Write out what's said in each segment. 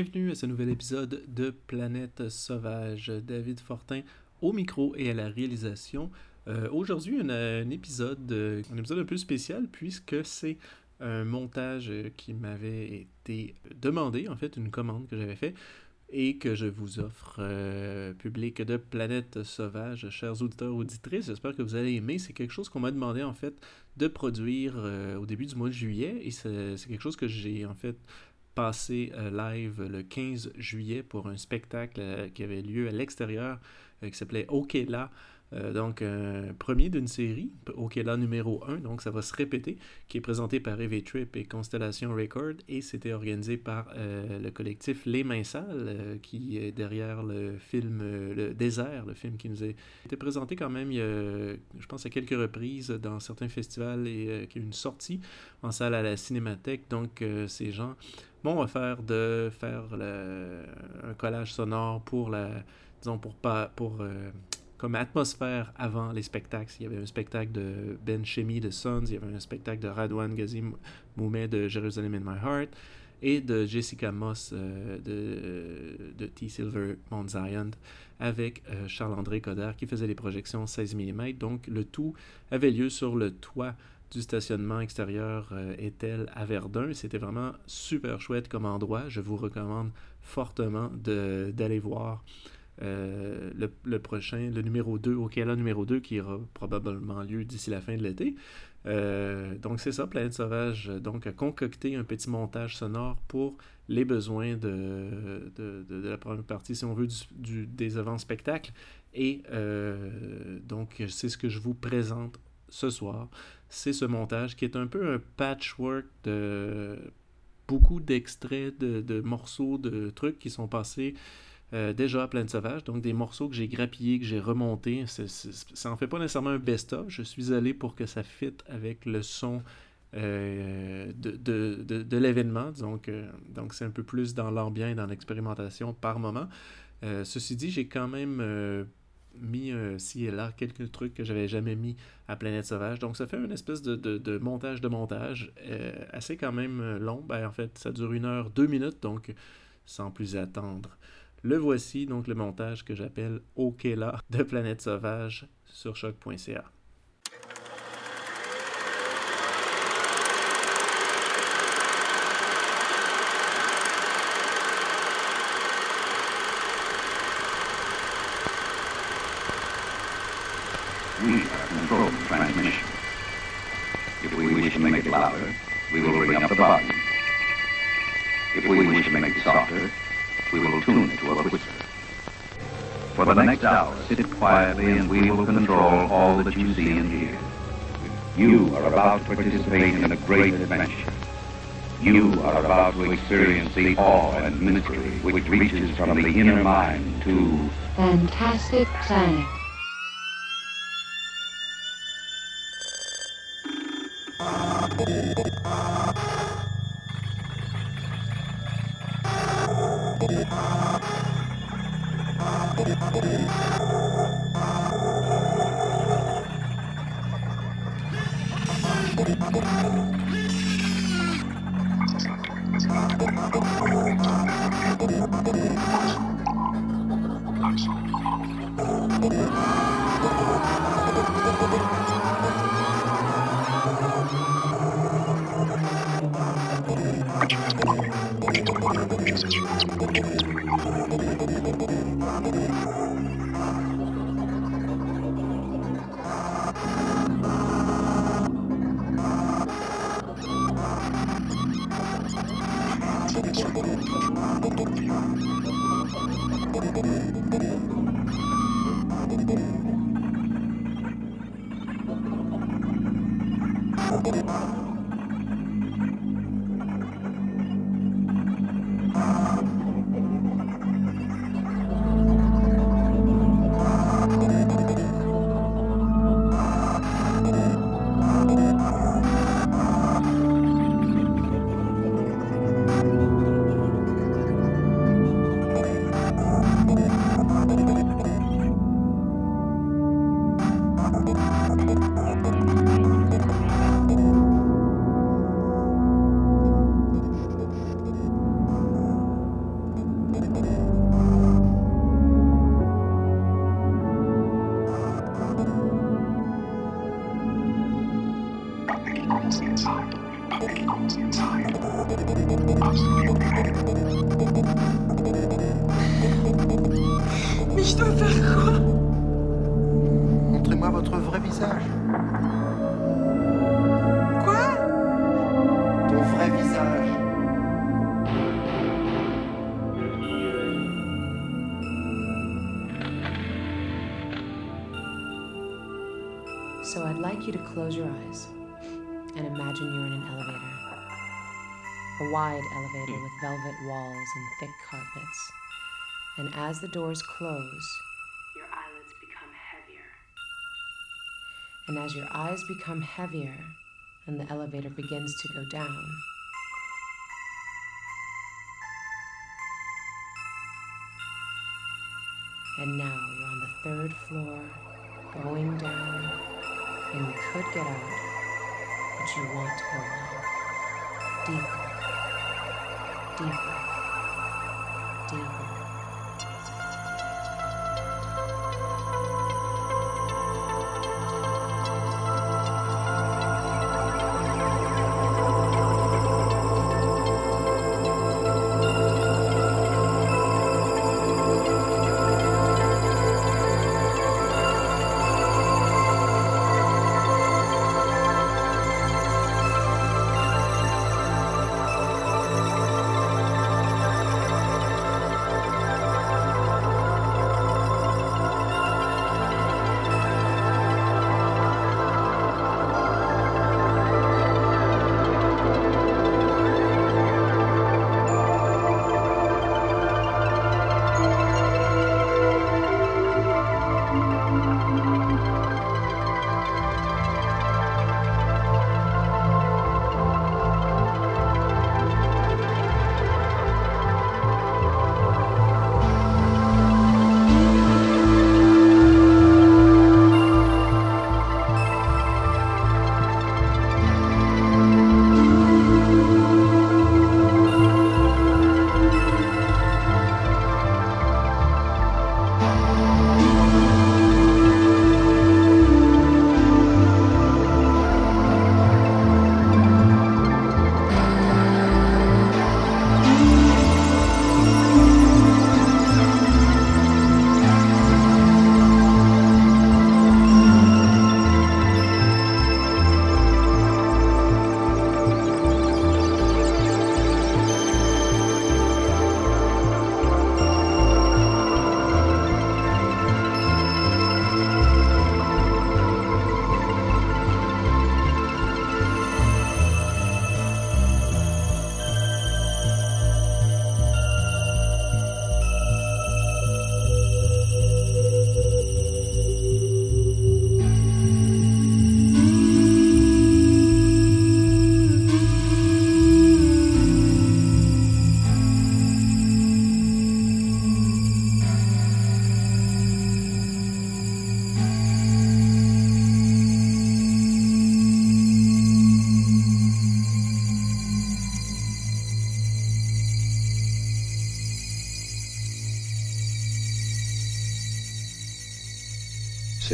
Bienvenue à ce nouvel épisode de Planète Sauvage. David Fortin au micro et à la réalisation. Euh, aujourd'hui, un, épisode, un épisode un peu spécial puisque c'est un montage qui m'avait été demandé, en fait, une commande que j'avais faite et que je vous offre, euh, public de Planète Sauvage, chers auditeurs, auditrices. J'espère que vous allez aimer. C'est quelque chose qu'on m'a demandé, en fait, de produire euh, au début du mois de juillet et c'est quelque chose que j'ai, en fait, passé euh, live le 15 juillet pour un spectacle euh, qui avait lieu à l'extérieur euh, qui s'appelait OK là. Donc, premier d'une série, OK là numéro 1, donc ça va se répéter, qui est présenté par Heavy Trip et Constellation Record, et c'était organisé par le collectif Les Mains Sales, qui est derrière le film Le Désert, le film qui nous a été présenté quand même, je pense, à quelques reprises dans certains festivals et qui a une sortie en salle à la Cinémathèque. Donc, ces gens va faire de faire un collage sonore pour la disons pour pas pour euh, comme atmosphère avant les spectacles. Il y avait un spectacle de Ben Shemi de Sons, il y avait un spectacle de Radwan Gazim Moumet de Jerusalem in My Heart et de Jessica Moss euh, de, de T. Silver Mount Zion avec euh, Charles-André Coder qui faisait les projections 16 mm. Donc le tout avait lieu sur le toit du stationnement extérieur euh, Etel à Verdun. C'était vraiment super chouette comme endroit. Je vous recommande fortement d'aller voir euh, le, prochain, le numéro 2, au là numéro 2, qui aura probablement lieu d'ici la fin de l'été. Euh, donc c'est ça, Planète Sauvage donc, a concocté un petit montage sonore pour les besoins de, de, de, la première partie, si on veut, du, des avant-spectacles. Et donc c'est ce que je vous présente ce soir c'est ce montage qui est un peu un patchwork de beaucoup d'extraits de, morceaux, de trucs qui sont passés euh, déjà à Pleine Sauvage, donc des morceaux que j'ai grappillés, que j'ai remontés. ça en fait pas nécessairement un best-of, je suis allé pour que ça fitte avec le son euh, de, de, de, l'événement, donc euh, donc c'est un peu plus dans l'ambiance et dans l'expérimentation par moment. ceci dit, j'ai quand même mis ci et là quelques trucs que j'avais jamais mis à Planète Sauvage. Donc ça fait une espèce de, de, montage de montage assez quand même long. Ben, en fait, ça dure une heure, deux minutes, donc sans plus attendre. Le voici, donc le montage que j'appelle OK de Planète Sauvage sur choc.ca. We control the transmission. If we wish to make it louder, we will bring up the volume. If we wish to make it softer, we will tune it to a whisper. For the next hour, sit quietly and we will control all that you see and hear. You are about to participate in a great adventure. You are about to experience the awe and mystery which reaches from the inner mind to Fantastic Planet. Close your eyes and imagine you're in an elevator. A wide elevator with velvet walls and thick carpets. And as the doors close, your eyelids become heavier. And as your eyes become heavier and the elevator begins to go down, and now you're on the third floor, going down, and you could get out, but you want to go on. Deeper, deeper, deeper.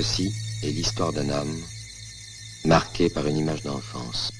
Ceci est l'histoire d'un homme marqué par une image d'enfance.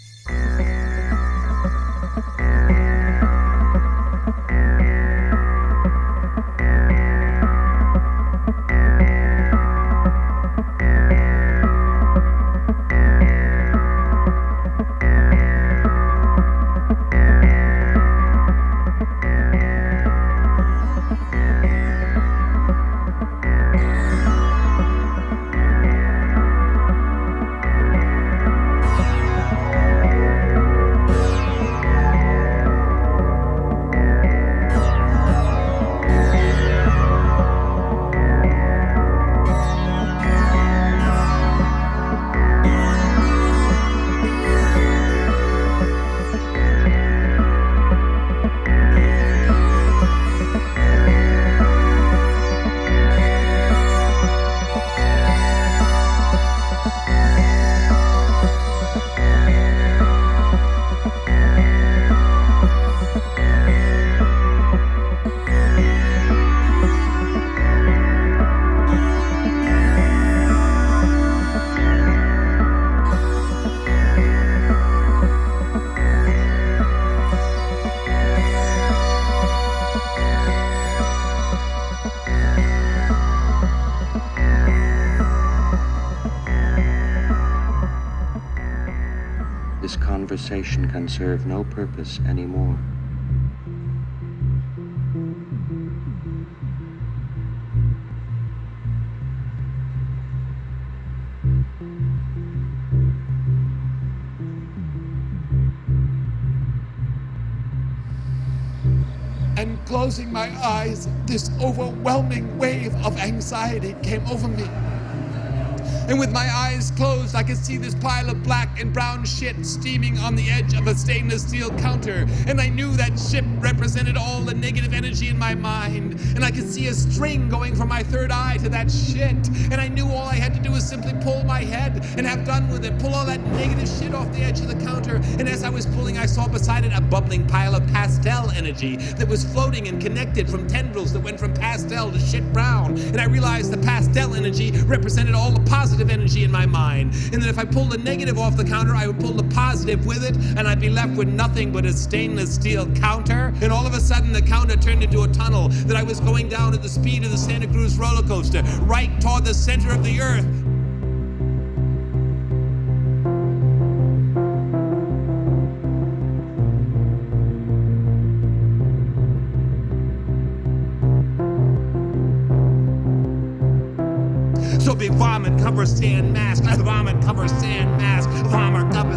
Can serve no purpose anymore. And closing my eyes, this overwhelming wave of anxiety came over me. And with my eyes closed, I could see this pile of black and brown shit steaming on the edge of a stainless steel counter. And I knew that shit represented all the negative energy in my mind. And I could see a string going from my third eye to that shit. And I knew all I had to do was simply pull my head and have done with it. Pull all that negative shit off the edge of the counter. And as I was pulling, I saw beside it a bubbling pile of pastel energy that was floating and connected from tendrils that went from pastel to shit brown. And I realized the pastel energy represented all the positive energy in my mind. And that if I pulled the negative off the counter, I would pull the positive with it, and I'd be left with nothing but a stainless steel counter. And all of a sudden, the counter turned into a tunnel that I was going down at the speed of the Santa Cruz roller coaster, right toward the center of the earth. Covers sand mask, vomit covers sand mask, vomit covers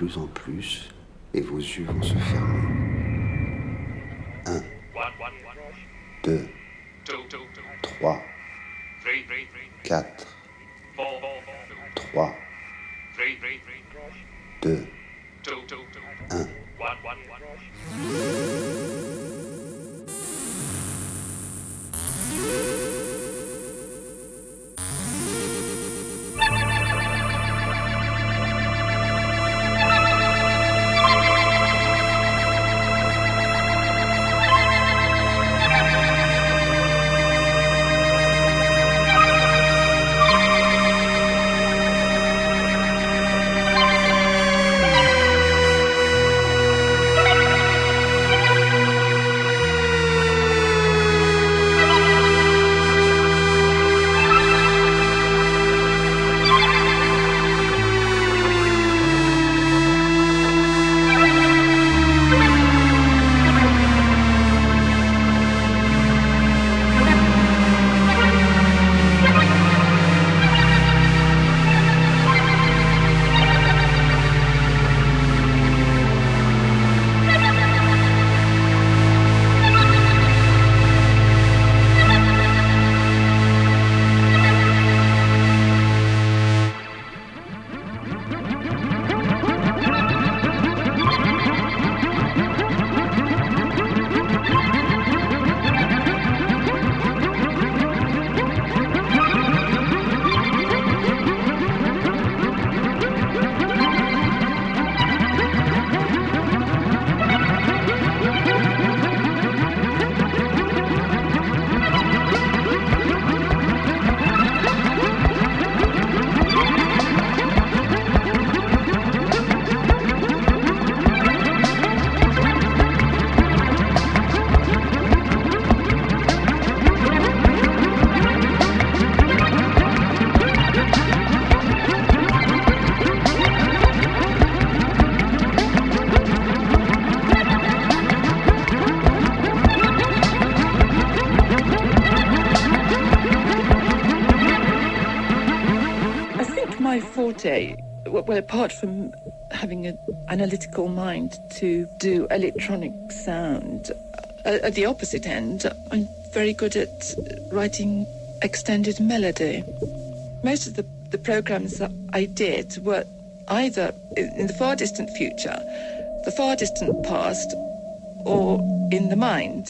plus en plus et vos yeux vont se fermer. Un, deux, trois, quatre, trois, deux, un. apart from having an analytical mind to do electronic sound, uh, at the opposite end, I'm very good at writing extended melody. Most of the, the programs that I did were either in the far distant future, the far distant past, or in the mind.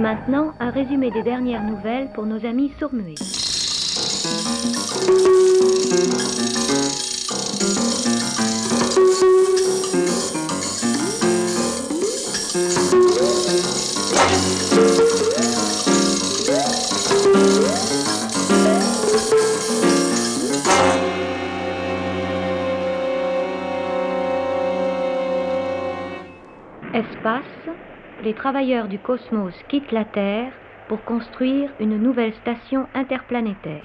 Maintenant, un résumé des dernières nouvelles pour nos amis sourds-muets. travailleurs du cosmos quittent la Terre pour construire une nouvelle station interplanétaire.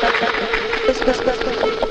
Gracias.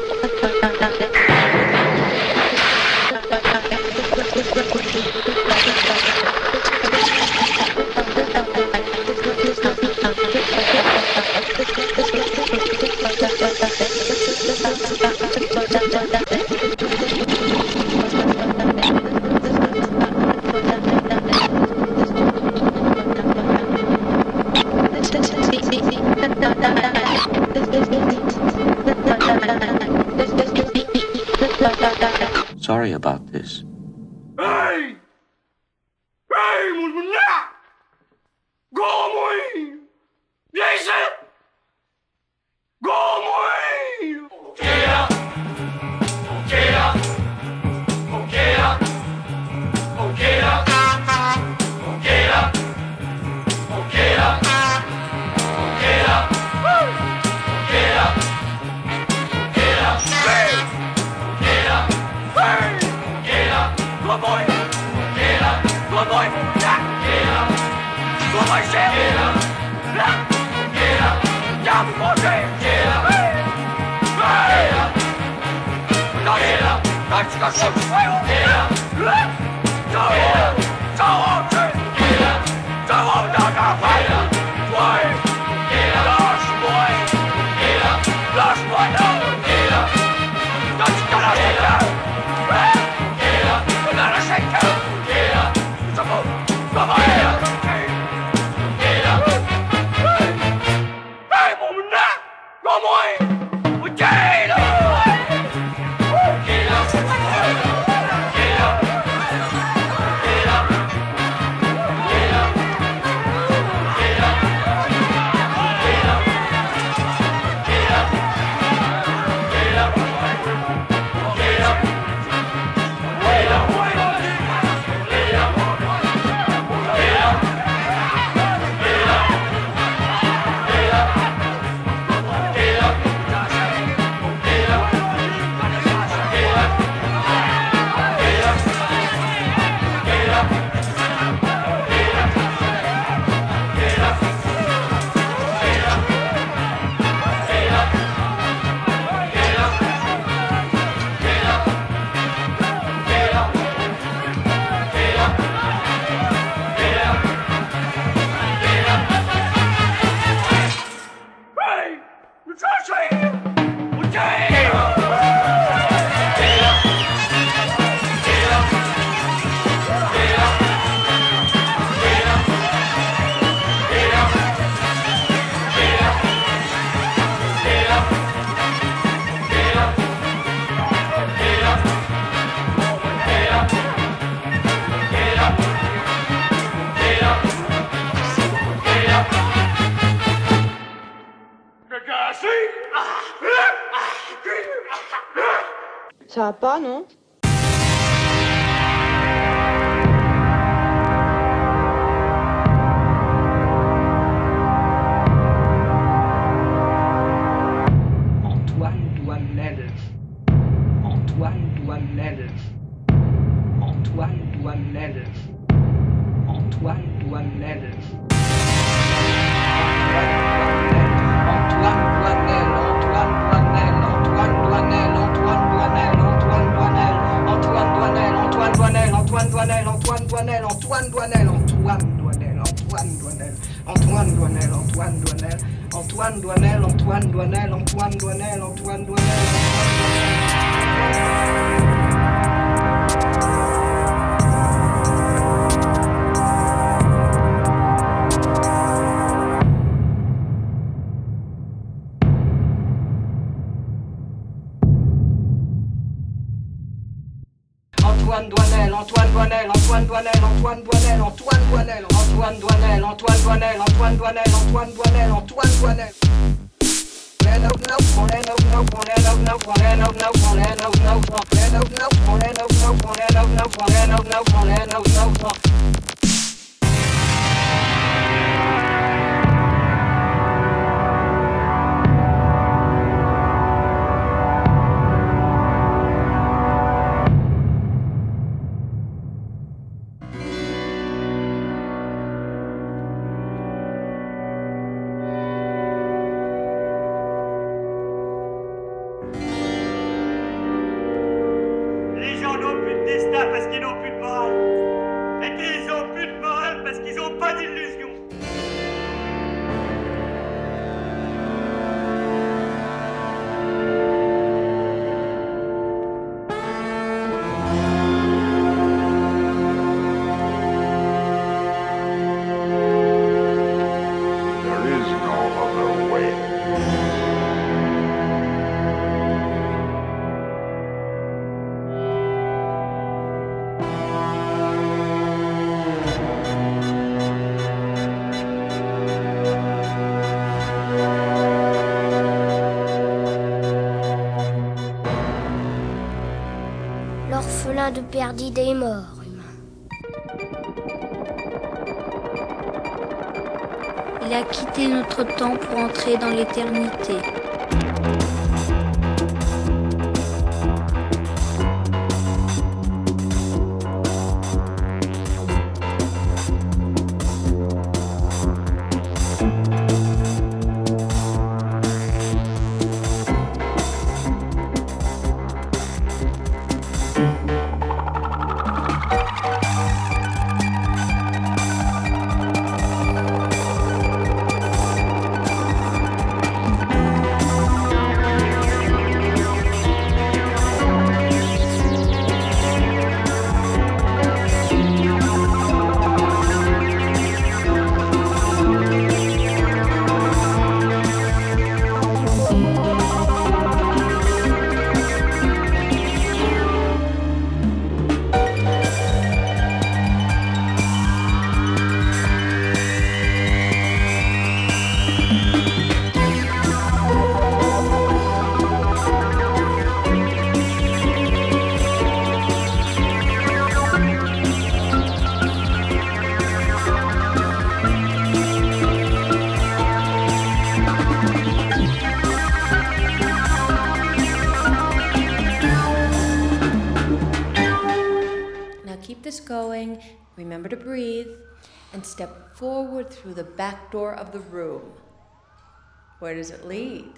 Antoine Douanel, Antoine Douanel, Antoine Douanel, Antoine Douanel, Antoine Douanel, Antoine Douanel, Antoine Douanel, Antoine Douanel, Antoine Douanel, Antoine Douanel, Antoine Douanel, Antoine Douanel. Antoine Douanel. L'orphelin de Perdide est mort. Il a quitté notre temps pour entrer dans l'éternité. Remember to breathe and step forward through the back door of the room. Where does it lead?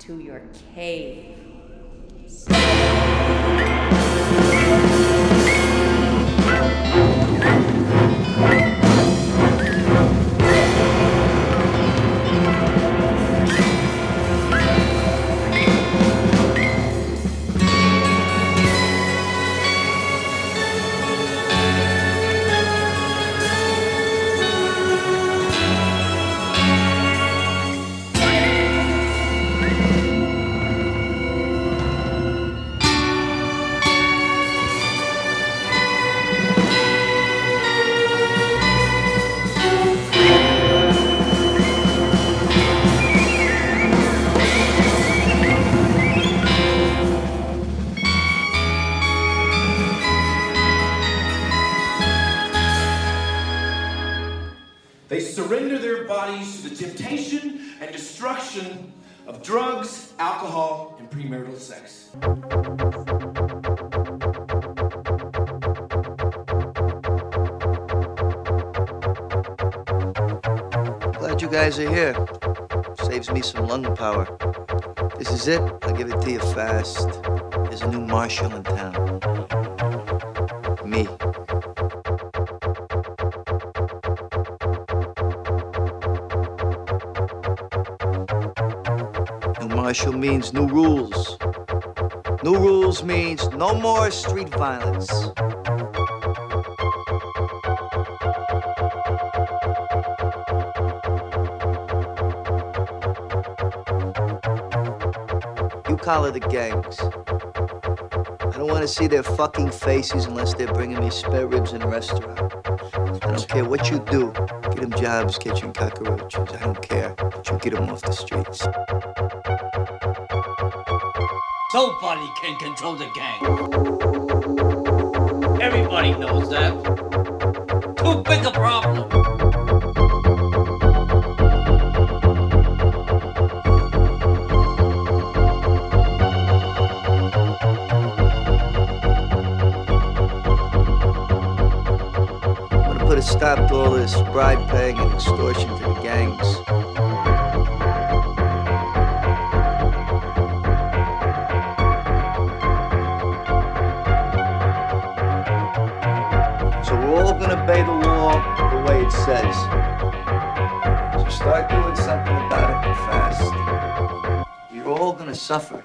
To your cave. Power. This is it. I'll give it to you fast. There's a new marshal in town. Me. New marshal means new rules. New rules means no more street violence. You collar the gangs. I don't want to see their fucking faces unless they're bringing me spare ribs in a restaurant. I don't care what you do. Get them jobs catching cockroaches. I don't care. But you get them off the streets. Nobody can control the gang. Everybody knows that. Too big a problem. I'm gonna put a stop to all this bribe paying and extortion for the gangs. So we're all gonna obey the law the way it says. So start doing something about it fast. You're all gonna suffer.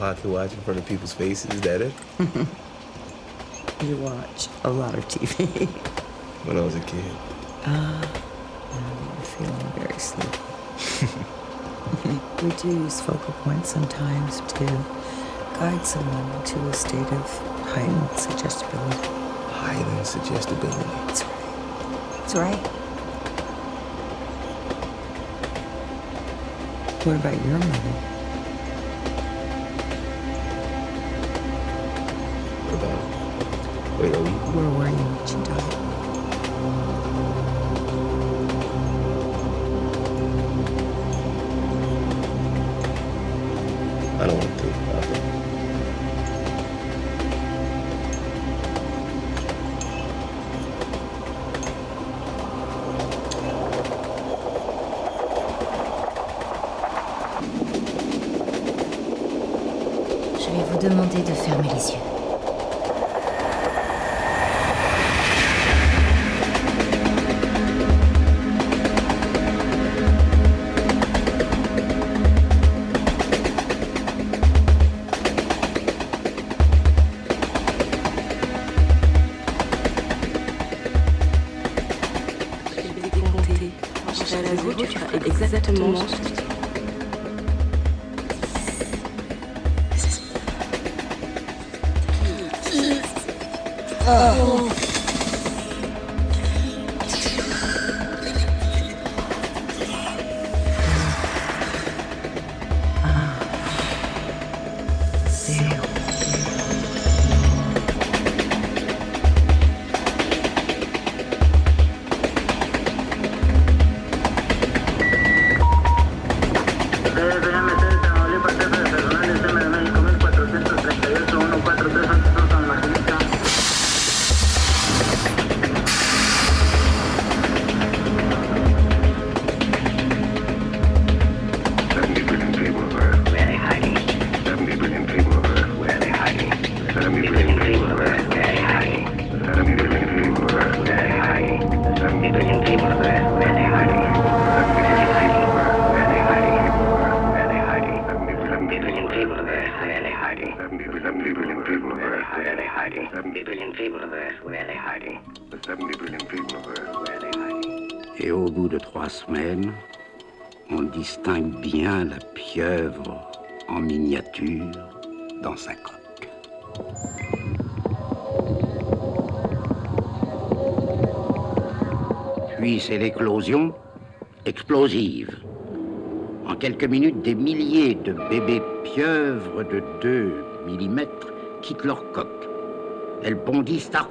Pocket watch in front of people's faces. Is that it? You watch a lot of TV. When I was a kid. Ah, now you're feeling very sleepy. we do use focal points sometimes to guide someone to a state of heightened suggestibility. Heightened suggestibility. That's right. That's right. What about your mother? About? Wait, are we? Were you when distingue bien la pieuvre en miniature dans sa coque. Puis c'est l'éclosion explosive. En quelques minutes, des milliers de bébés pieuvres de 2 mm quittent leur coque. Elles bondissent à.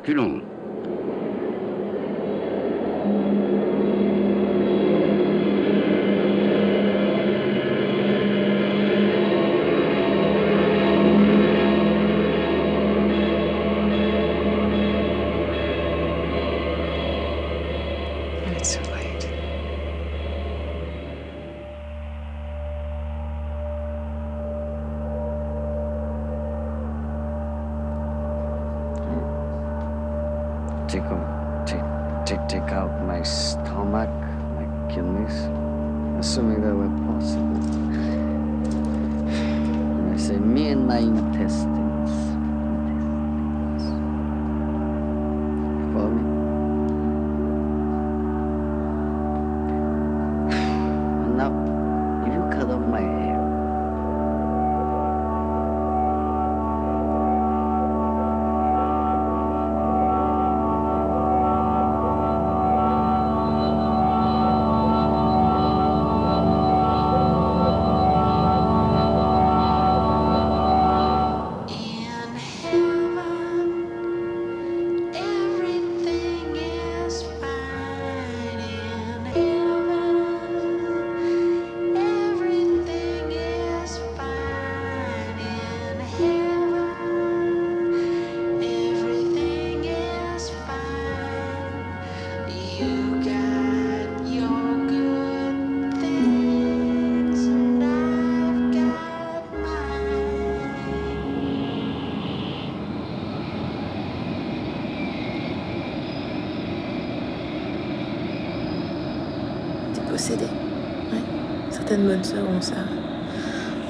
certaines bonnes sœurs ça.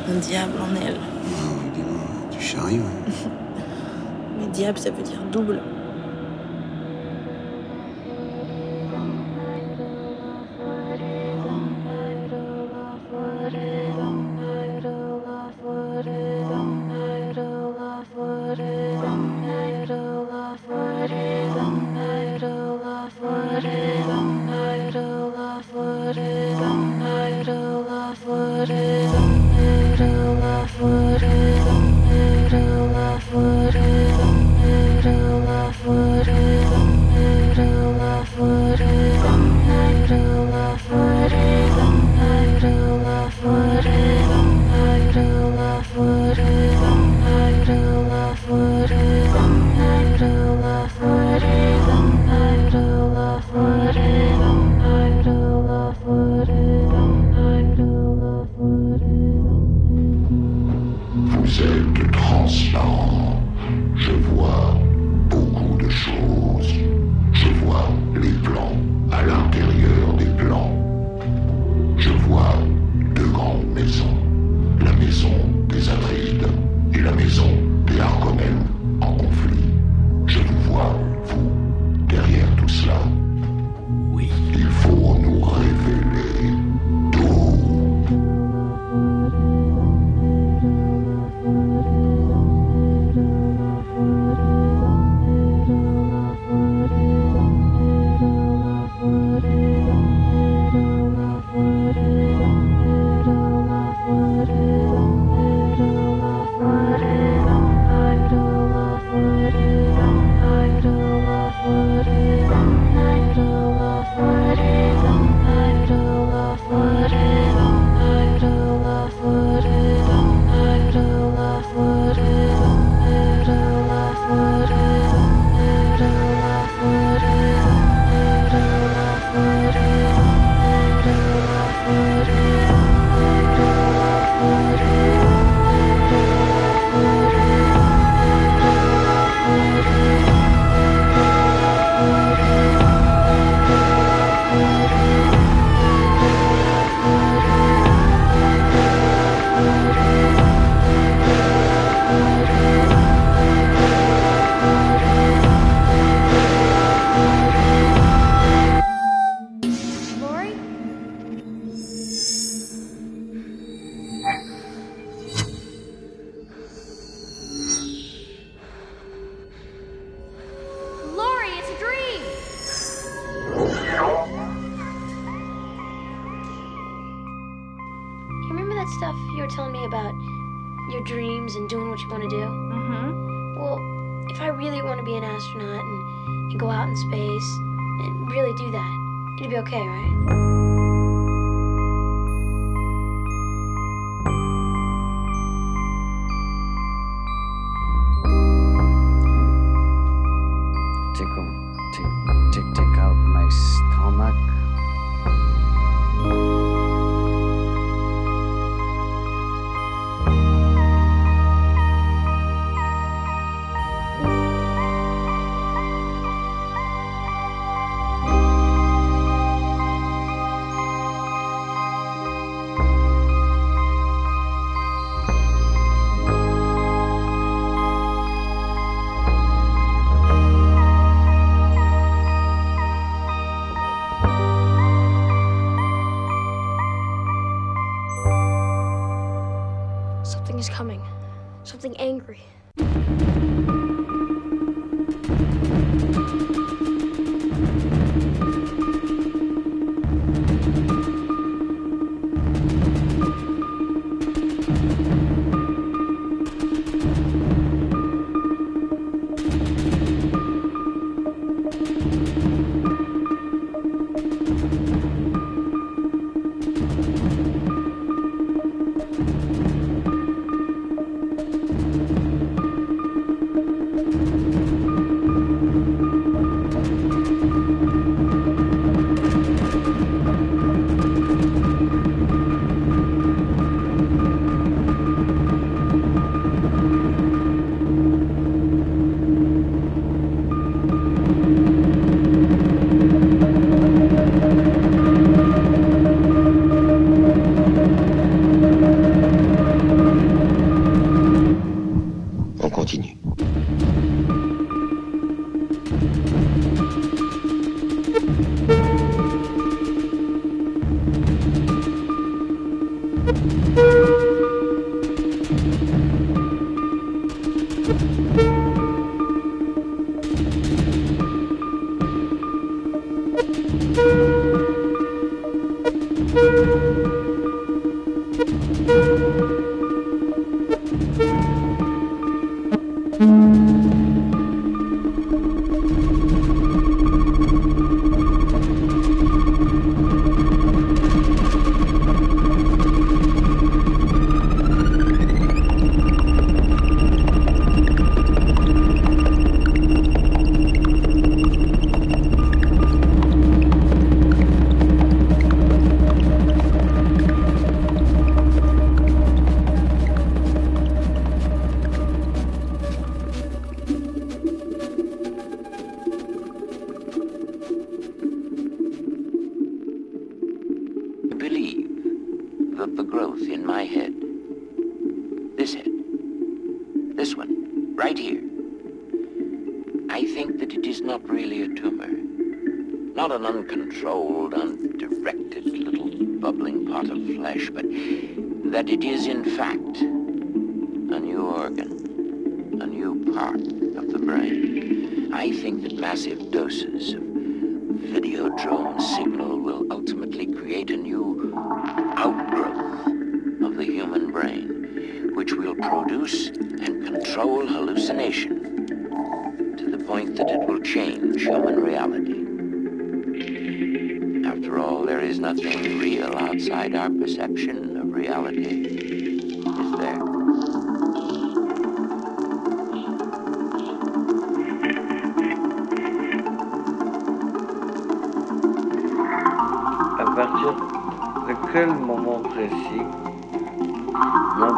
Un diable en elle. Ah, tu charries, ouais. Mais diable, ça veut dire double.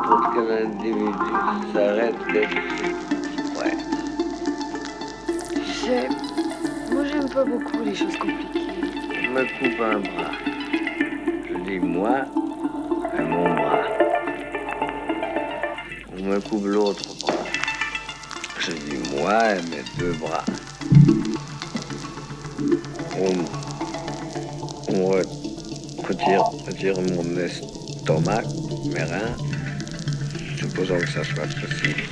N'importe quel individu s'arrête d'être ouais. Sais, moi j'aime pas beaucoup les choses compliquées. On me coupe un bras. Je dis moi et mon bras. On me coupe l'autre bras. Je dis moi et mes deux bras. On, on re- retire, retire mon estomac, mes reins, supposons que ça soit possible.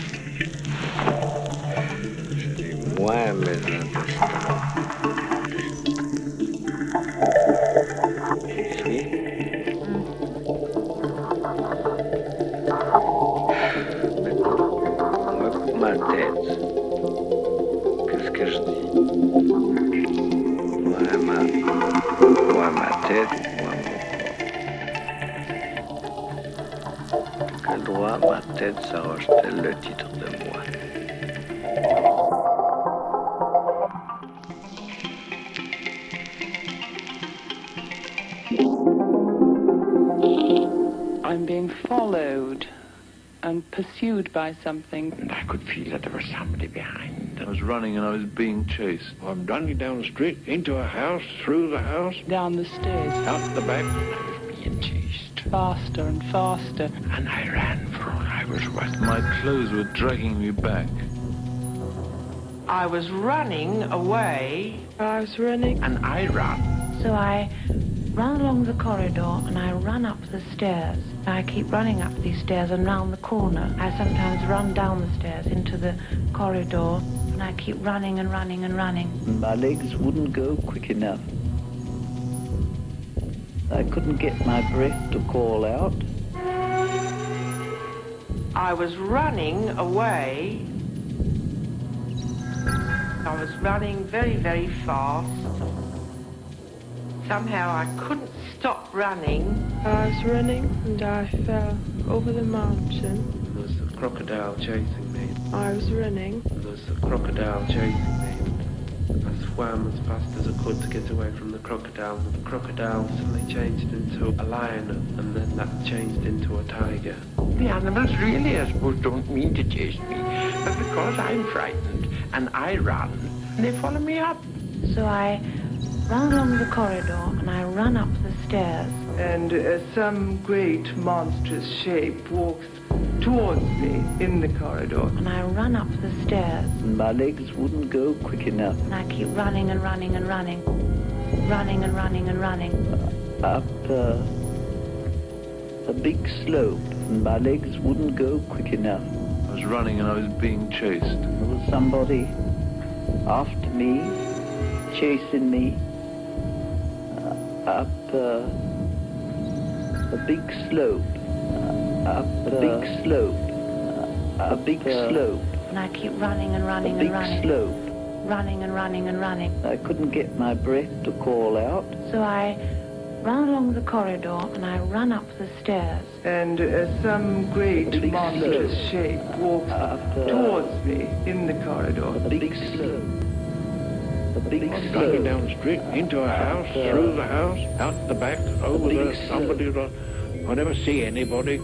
Je dis moi mes intestins. Tête s'arroge-t-elle le titre de moi I'm being followed and pursued by something. And I could feel that there was somebody behind. I was running and I was being chased. I'm running down the street, into a house, through the house, Down the stairs, out the back. I was being chased. faster and faster. And I ran for all I was worth. My clothes were dragging me back. I was running away. I was running. And I ran. So I run along the corridor and I run up the stairs. I keep running up these stairs and round the corner. I sometimes run down the stairs into the corridor and I keep running and running and running. My legs wouldn't go quick enough. I couldn't get my breath to call out. I was running away. I was running very, very fast. Somehow I couldn't stop running. I was running and I fell over the mountain. There was a crocodile chasing me. I was running. There was a crocodile chasing me. I swam as fast as I could to get away from the crocodile. The crocodile suddenly changed into a lion, and then that changed into a tiger. The animals really, I suppose, don't mean to chase me, but because I'm frightened and I run, they follow me up. So I run along the corridor and I run up the stairs. And uh, some great monstrous shape walks towards me in the corridor. And I run up the stairs And My legs wouldn't go quick enough. and I keep running and running and running. Running and running and running. Up uh, a big slope, and my legs wouldn't go quick enough. I was running and I was being chased. There was somebody after me, chasing me. Uh, up uh, a big slope. Uh, up a big slope. Uh, a big slope. And I keep running and running a and running. A big slope. Running and running and running. I couldn't get my breath to call out. So I run along the corridor and I run up the stairs. And uh, some great monstrous slope. shape walks uh, towards me in the corridor. A big slope. A big Running slope. down the street, into a house, Uh, through the house, out the back, over big there, slope. somebody. I never see anybody.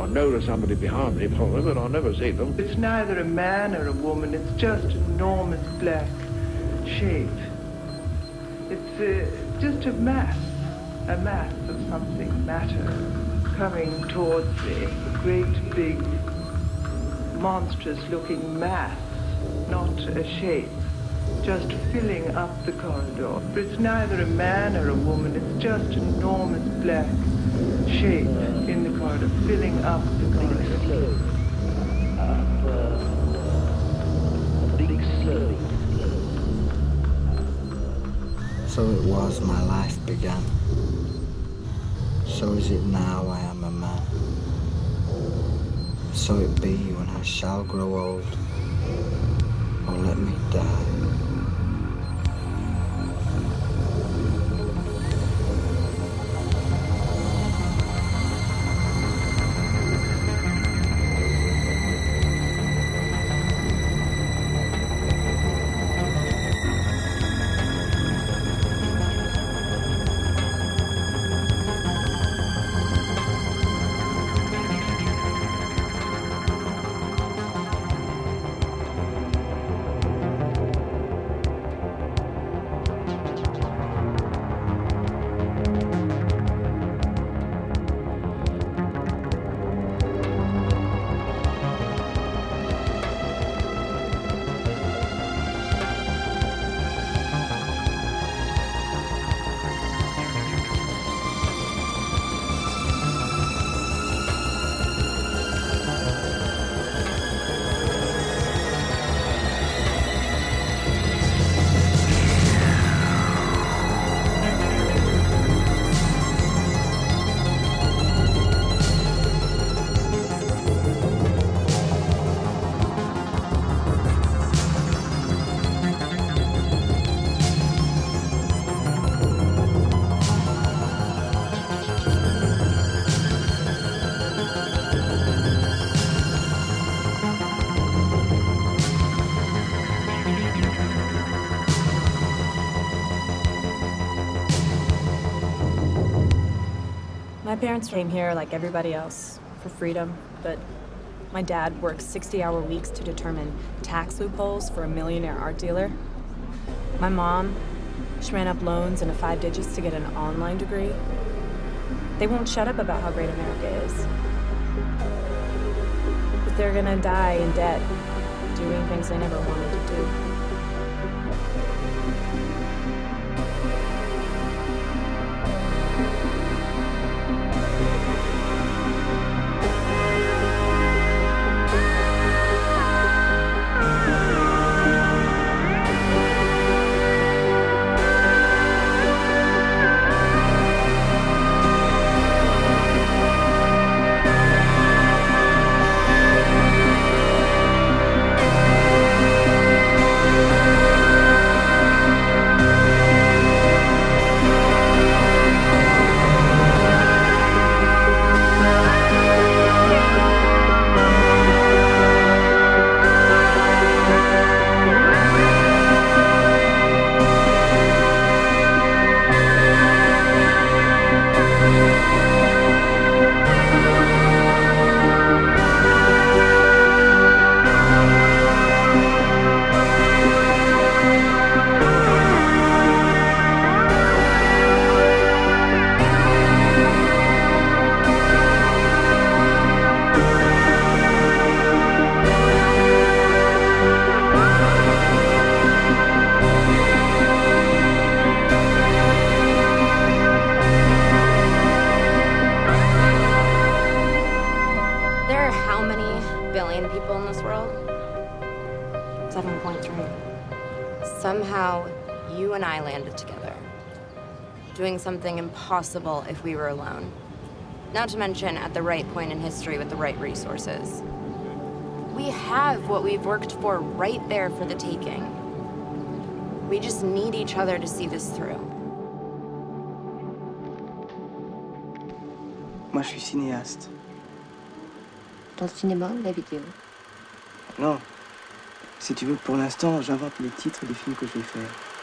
I know there's somebody behind me, probably, but I never see them. It's neither a man or a woman, it's just an enormous black shape. It's uh, just a mass, a mass of something, matter, coming towards me. A great big, monstrous looking mass, not a shape. just filling up the corridor. But it's neither a man or a woman, it's just an enormous black shape in the corridor, filling up the corridor. So it was my life began. So is it now I am a man. So it be when I shall grow old, or let me die. My parents came here like everybody else for freedom, but my dad worked 60 hour weeks to determine tax loopholes for a millionaire art dealer. My mom, she ran up loans into five digits to get an online degree. They won't shut up about how great America is. But they're gonna die in debt, doing things they never wanted to do. Somehow, you and I landed together, doing something impossible if we were alone. Not to mention at the right point in history with the right resources. We have what we've worked for right there for the taking. We just need each other to see this through. Moi, je suis cinéaste. Dans le cinéma ou la vidéo Non. Si tu veux, pour l'instant, j'invente les titres des films que je vais faire.